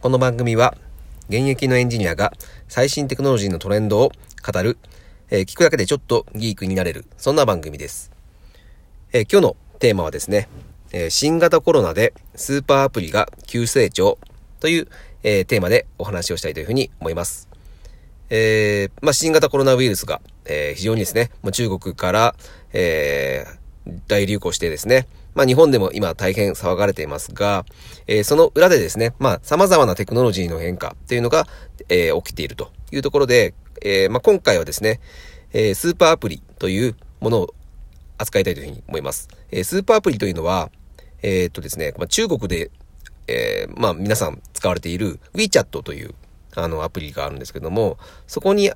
この番組は現役のエンジニアが最新テクノロジーのトレンドを語る、えー聞くだけでちょっとギークになれる、そんな番組です。えー今日のテーマはですね、えー新型コロナでスーパーアプリが急成長という、えーテーマでお話をしたいというふうに思います。えーまあ、新型コロナウイルスが、えー非常にですね、もう中国から、えー大流行してですね、まあ、日本でも今大変騒がれていますが、えーその裏でですね、まあ、様々なテクノロジーの変化っていうのが、えー起きているというところで、えーまあ、今回はですね、えースーパーアプリというものを扱いたいというふうに思います。えースーパーアプリというのは、えーっとですね、まあ、中国で、えーまあ、皆さん使われている WeChat というあのアプリがあるんですけども、そこに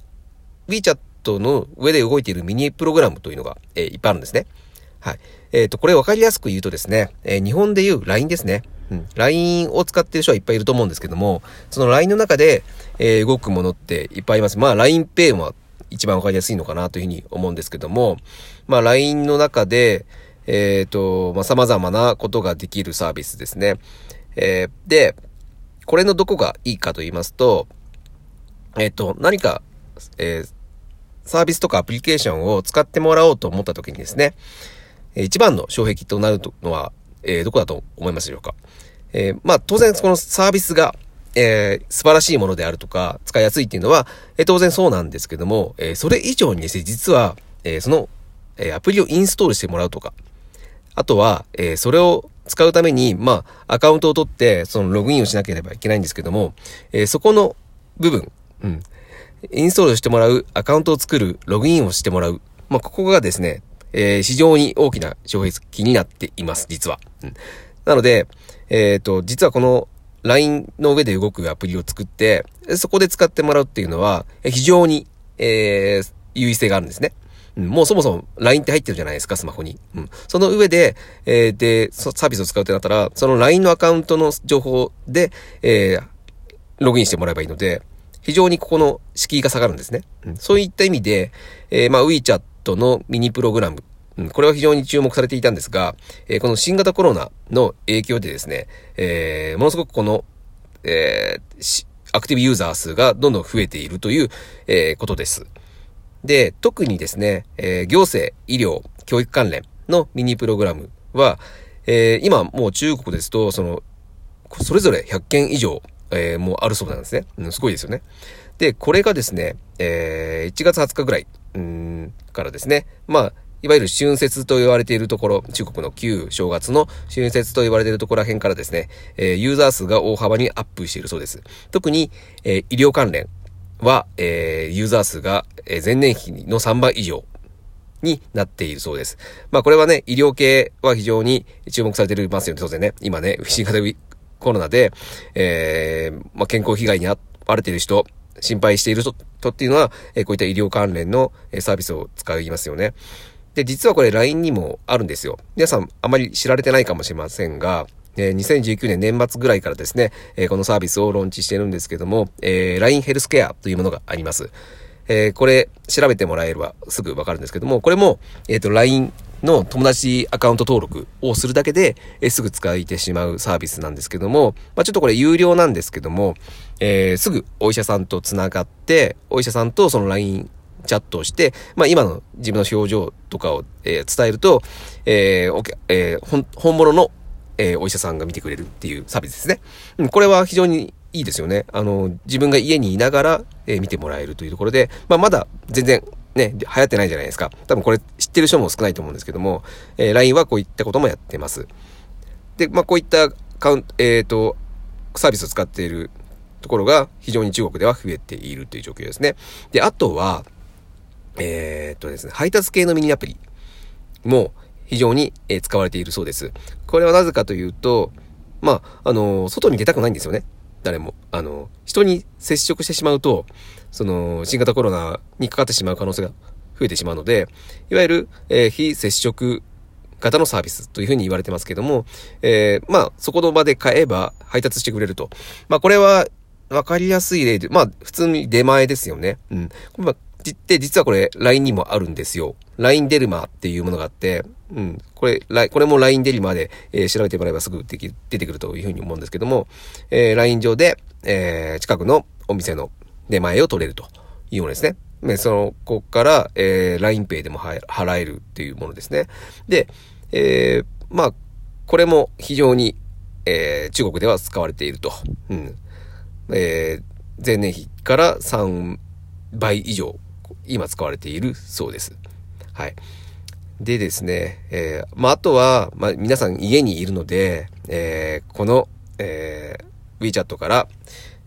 WeChat の上で動いているミニプログラムというのが、えーいっぱいあるんですね。はい。えっ、と、これ分かりやすく言うとですね、えー日本でいう LINE ですね。うん。LINE を使ってる人はいっぱいいると思うんですけども、その LINE の中で、えー動くものっていっぱいあります。まあ LINEPay も一番分かりやすいのかなというふうに思うんですけども、まあ LINE の中で、えっ、と、まあ様々なことができるサービスですね。えーで、これのどこがいいかと言いますと、えっ、と、何か、えーサービスとかアプリケーションを使ってもらおうと思った時にですね、えー一番の障壁となるのは、えーどこだと思いますでしょうか？えーまあ、当然このサービスが、えー素晴らしいものであるとか、使いやすいっていうのは、えー当然そうなんですけども、えーそれ以上にですね、実は、えーその、えーアプリをインストールしてもらうとか、あとは、えーそれを使うために、まあ、アカウントを取って、そのログインをしなければいけないんですけども、えーそこの部分、うん。インストールしてもらう、アカウントを作る、ログインをしてもらう。まあ、ここがですね、えー非常に大きな障壁になっています、実は。うん。なので、えっ、と、実はこの LINE の上で動くアプリを作って、そこで使ってもらうっていうのは、非常に、えー優位性があるんですね。もうそもそも LINE って入ってるじゃないですか、スマホに。うん。その上で、えーで、サービスを使うってなったら、その LINE のアカウントの情報で、えーログインしてもらえばいいので、非常にここの敷居が下がるんですね。うん、そういった意味で、えーまあ WeChat のミニプログラム、これは非常に注目されていたんですが、えーこの新型コロナの影響でですね、えーものすごくこの、えーアクティブユーザー数がどんどん増えているという、えことです。で、特にですね、え行政、医療、教育関連のミニプログラムは、え今もう中国ですと、その、それぞれ100件以上、えもうあるそうなんですね。うん、すごいですよね。で、これがですね、え1月20日ぐらい、うん、からですね、まあ、いわゆる春節と言われているところ、中国の旧正月の春節と言われているところら辺からですね、えーユーザー数が大幅にアップしているそうです。特に、えー医療関連は、えーユーザー数が、え前年比の3倍以上になっているそうです。まあこれはね、医療系は非常に注目されていますよね、当然ね。今ね、新型コロナで、えまあ健康被害に遭われている人、心配している人っていうのは、えこういった医療関連のサービスを使いますよね。で、実はこれ LINE にもあるんですよ。皆さんあまり知られてないかもしれませんが、え2019年年末ぐらいからですね、えこのサービスをローンチしてるんですけども、えー LINE ヘルスケアというものがあります。えーこれ調べてもらえればすぐわかるんですけども、これも、えっ、と、LINE の友達アカウント登録をするだけで、えーすぐ使えてしまうサービスなんですけども、まあ、ちょっとこれ有料なんですけども、えーすぐお医者さんとつながって、お医者さんとその LINE チャットをして、まあ、今の自分の表情とかを、えー伝えると、えーお客えー本本物の、えーお医者さんが見てくれるっていうサービスですね。うん、これは非常にいいですよね。あの、自分が家にいながら、えー見てもらえるというところで、まあ、まだ全然ね、流行ってないじゃないですか。多分これ知ってる人も少ないと思うんですけども、えー LINE はこういったこともやってます。で、まあ、こういったカウン、えっ、と、サービスを使っているところが非常に中国では増えているという状況ですね。で、あとは、えーとですね、配達系のミニアプリも非常に、え使われているそうです。これはなぜかというと、まあ、あの外に出たくないんですよね。誰も。あの人に接触してしまうと、その、新型コロナにかかってしまう可能性が増えてしまうので、いわゆる、えー非接触型のサービスというふうに言われてますけども、えーまあ、そこの場で買えば配達してくれると。まあ、これは、わかりやすい例で、まあ、普通に出前ですよね。うん。まあ、じって、実はこれ、LINE にもあるんですよ。LINE デルマっていうものがあって、うん。これ、これも LINE デリマで、えー調べてもらえばすぐでき出てくるというふうに思うんですけども、えー LINE 上で、えー、近くのお店の出前を取れるというものですね。で、その、ここから、えー、LINEPay でも払えるっていうものですね。で、えー、まあ、これも非常に、えー、中国では使われていると。うん。えー、前年比から3倍以上、今使われているそうです。はい。でですね、えー、まあ、あとは、まあ、皆さん家にいるので、えー、この、えー、WeChat から、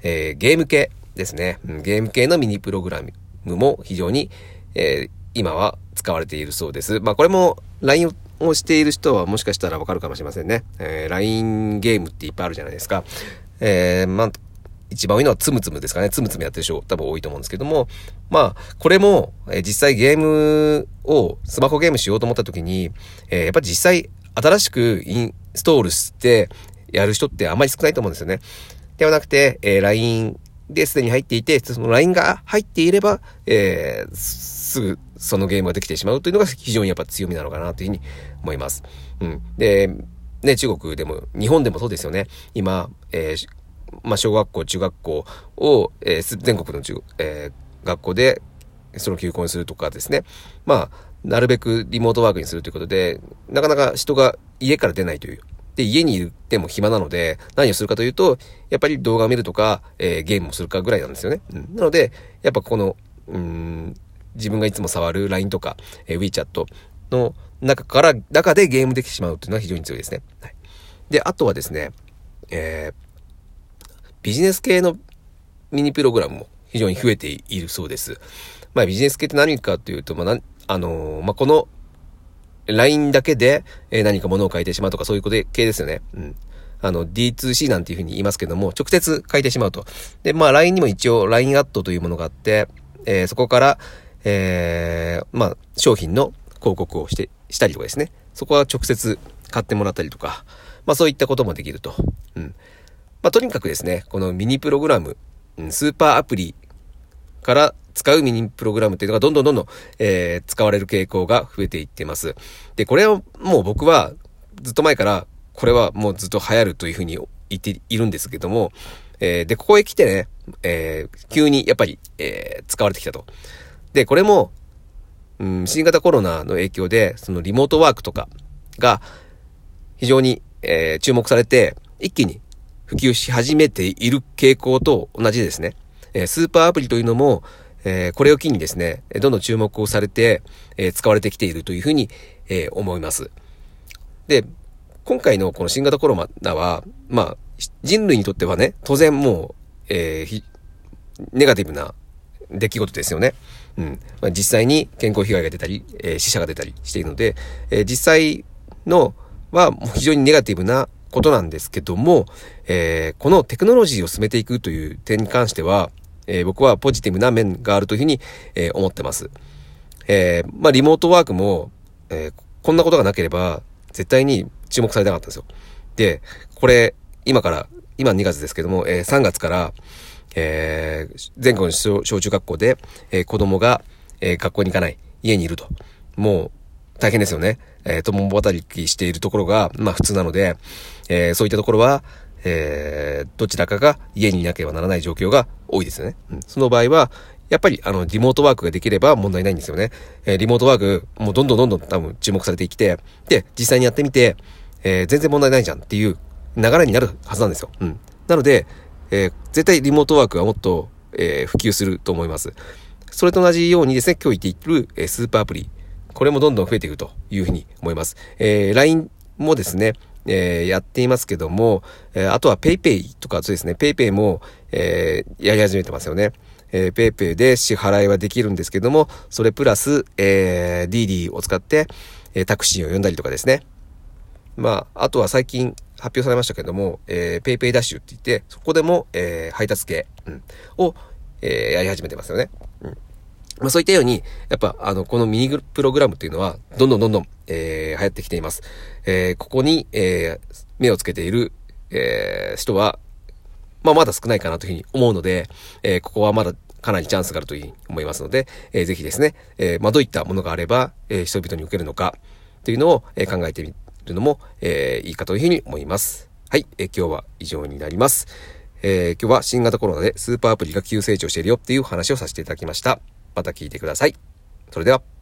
えー、ゲーム系ですね、ゲーム系のミニプログラムも非常に、えー、今は使われているそうです。まあ、これも LINE をしている人はもしかしたらわかるかもしれませんね。えー、LINE ゲームっていっぱいあるじゃないですか。えー、まあ、一番多いのはつむつむですかね。つむつむやってる人多分多いと思うんですけども、まあ、これも、え、実際ゲームを、スマホゲームしようと思った時に、えー、やっぱ実際新しくインストールしてやる人ってあんまり少ないと思うんですよね。ではなくて、えー、LINE ですでに入っていて、その LINE が入っていれば、えー、すぐそのゲームができてしまうというのが非常にやっぱ強みなのかなというふうに思います。うん。で、ね、中国でも、日本でもそうですよね。今、えー、まあ、小学校、中学校を、えー、全国の中、えー、学校で、その休校にするとかですね。まあ、なるべくリモートワークにするということで、なかなか人が家から出ないという。で、家にいても暇なので、何をするかというと、やっぱり動画を見るとか、えー、ゲームをするかぐらいなんですよね。うん、なので、やっぱこの、うん、自分がいつも触る LINE とか、えー、WeChat の中から、中でゲームできてしまうというのは非常に強いですね。はい。で、あとはですね、えー、ビジネス系のミニプログラムも非常に増えているそうです。まあビジネス系って何かというと、まあ、あのー、まあ、この LINE だけで、え何か物を書いてしまうとかそういうこと系ですよね。うん。あの、D2C なんていうふうに言いますけども、直接書いてしまうと。で、まあ LINE にも一応 LINE アットというものがあって、えー、そこから、えー、まあ商品の広告をして、したりとかですね。そこは直接買ってもらったりとか、まあそういったこともできると。うん。まあ、とにかくですね、このミニプログラム、スーパーアプリから使うミニプログラムっていうのがどんどんどんどん、えー、使われる傾向が増えていってます。で、これをもう僕はずっと前からこれはもうずっと流行るというふうに言っているんですけども、えー、で、ここへ来てね、えー、急にやっぱり、えー、使われてきたと。で、これも、うん、新型コロナの影響で、そのリモートワークとかが非常に、え、注目されて、一気に普及し始めている傾向と同じですね。えスーパーアプリというのも、えこれを機にですね、どんどん注目をされて、え使われてきているというふうに、え思います。で、今回のこの新型コロナは、まあ、人類にとってはね、当然もう、えー、ネガティブな出来事ですよね。うん。まあ、実際に健康被害が出たり、えー、死者が出たりしているので、えー、実際のは非常にネガティブなことなんですけども、えー、このテクノロジーを進めていくという点に関しては、えー、僕はポジティブな面があるというふうに、えー、思ってます。えー、まあ、リモートワークも、えー、こんなことがなければ、絶対に注目されなかったんですよ。で、これ、今から、今2月ですけども、えー、3月から、えー、全国の小中学校で、えー、子供が、えー、学校に行かない、家にいると。もう、大変ですよね。えー、共働きしているところが、まあ普通なので、えー、そういったところは、えー、どちらかが家にいなければならない状況が多いですよね。うん、その場合は、やっぱり、あの、リモートワークができれば問題ないんですよね。えー、リモートワーク、もうどんどんどんどん多分注目されてきて、で、実際にやってみて、えー、全然問題ないじゃんっていう流れになるはずなんですよ。うん。なので、えー、絶対リモートワークはもっと、えー、普及すると思います。それと同じようにですね、今日言っている、え、スーパーアプリ。これもどんどん増えていくというふうに思います。えー、LINE もですね、えー、やっていますけども、えー、あとは PayPay とかそうですね、PayPay も、えー、やり始めてますよね。えー、PayPay で支払いはできるんですけども、それプラス、えー、DD を使って、えー、タクシーを呼んだりとかですね。まあ、あとは最近発表されましたけども、え、PayPay ダッシュって言って、そこでも、えー、配達系、うん、を、えー、やり始めてますよね。まあ、そういったように、やっぱ、あの、このミニプログラムっていうのは、どんどんどんどん、えー、流行ってきています。えー、ここに、えー、目をつけている、えー、人は、まあ、まだ少ないかなというふうに思うので、えー、ここはまだかなりチャンスがあるというふうに思いますので、えー、ぜひですね、えー、まあ、どういったものがあれば、えー、人々に受けるのか、というのを、えー、考えてみるのも、えー、いいかというふうに思います。はい、えー、今日は以上になります。えー、今日は新型コロナでスーパーアプリが急成長しているよっていう話をさせていただきました。また聞いてください。それでは。